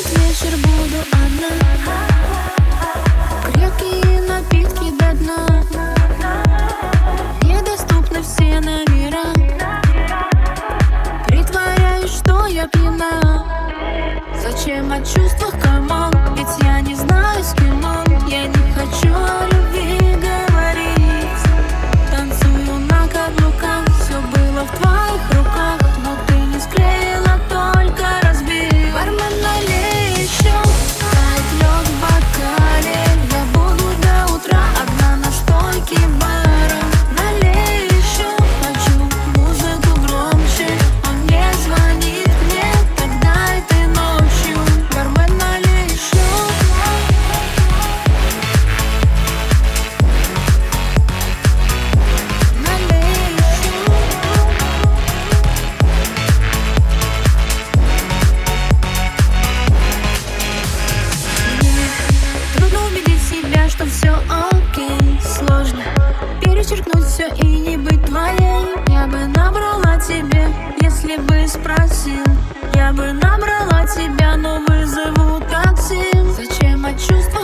этот вечер буду одна. Крепкие напитки до дна. Недоступны все номера. Притворяюсь, что я пьяна. Зачем о чувствах комар? если бы спросил Я бы набрала тебя, но вызову такси. Зачем от чувства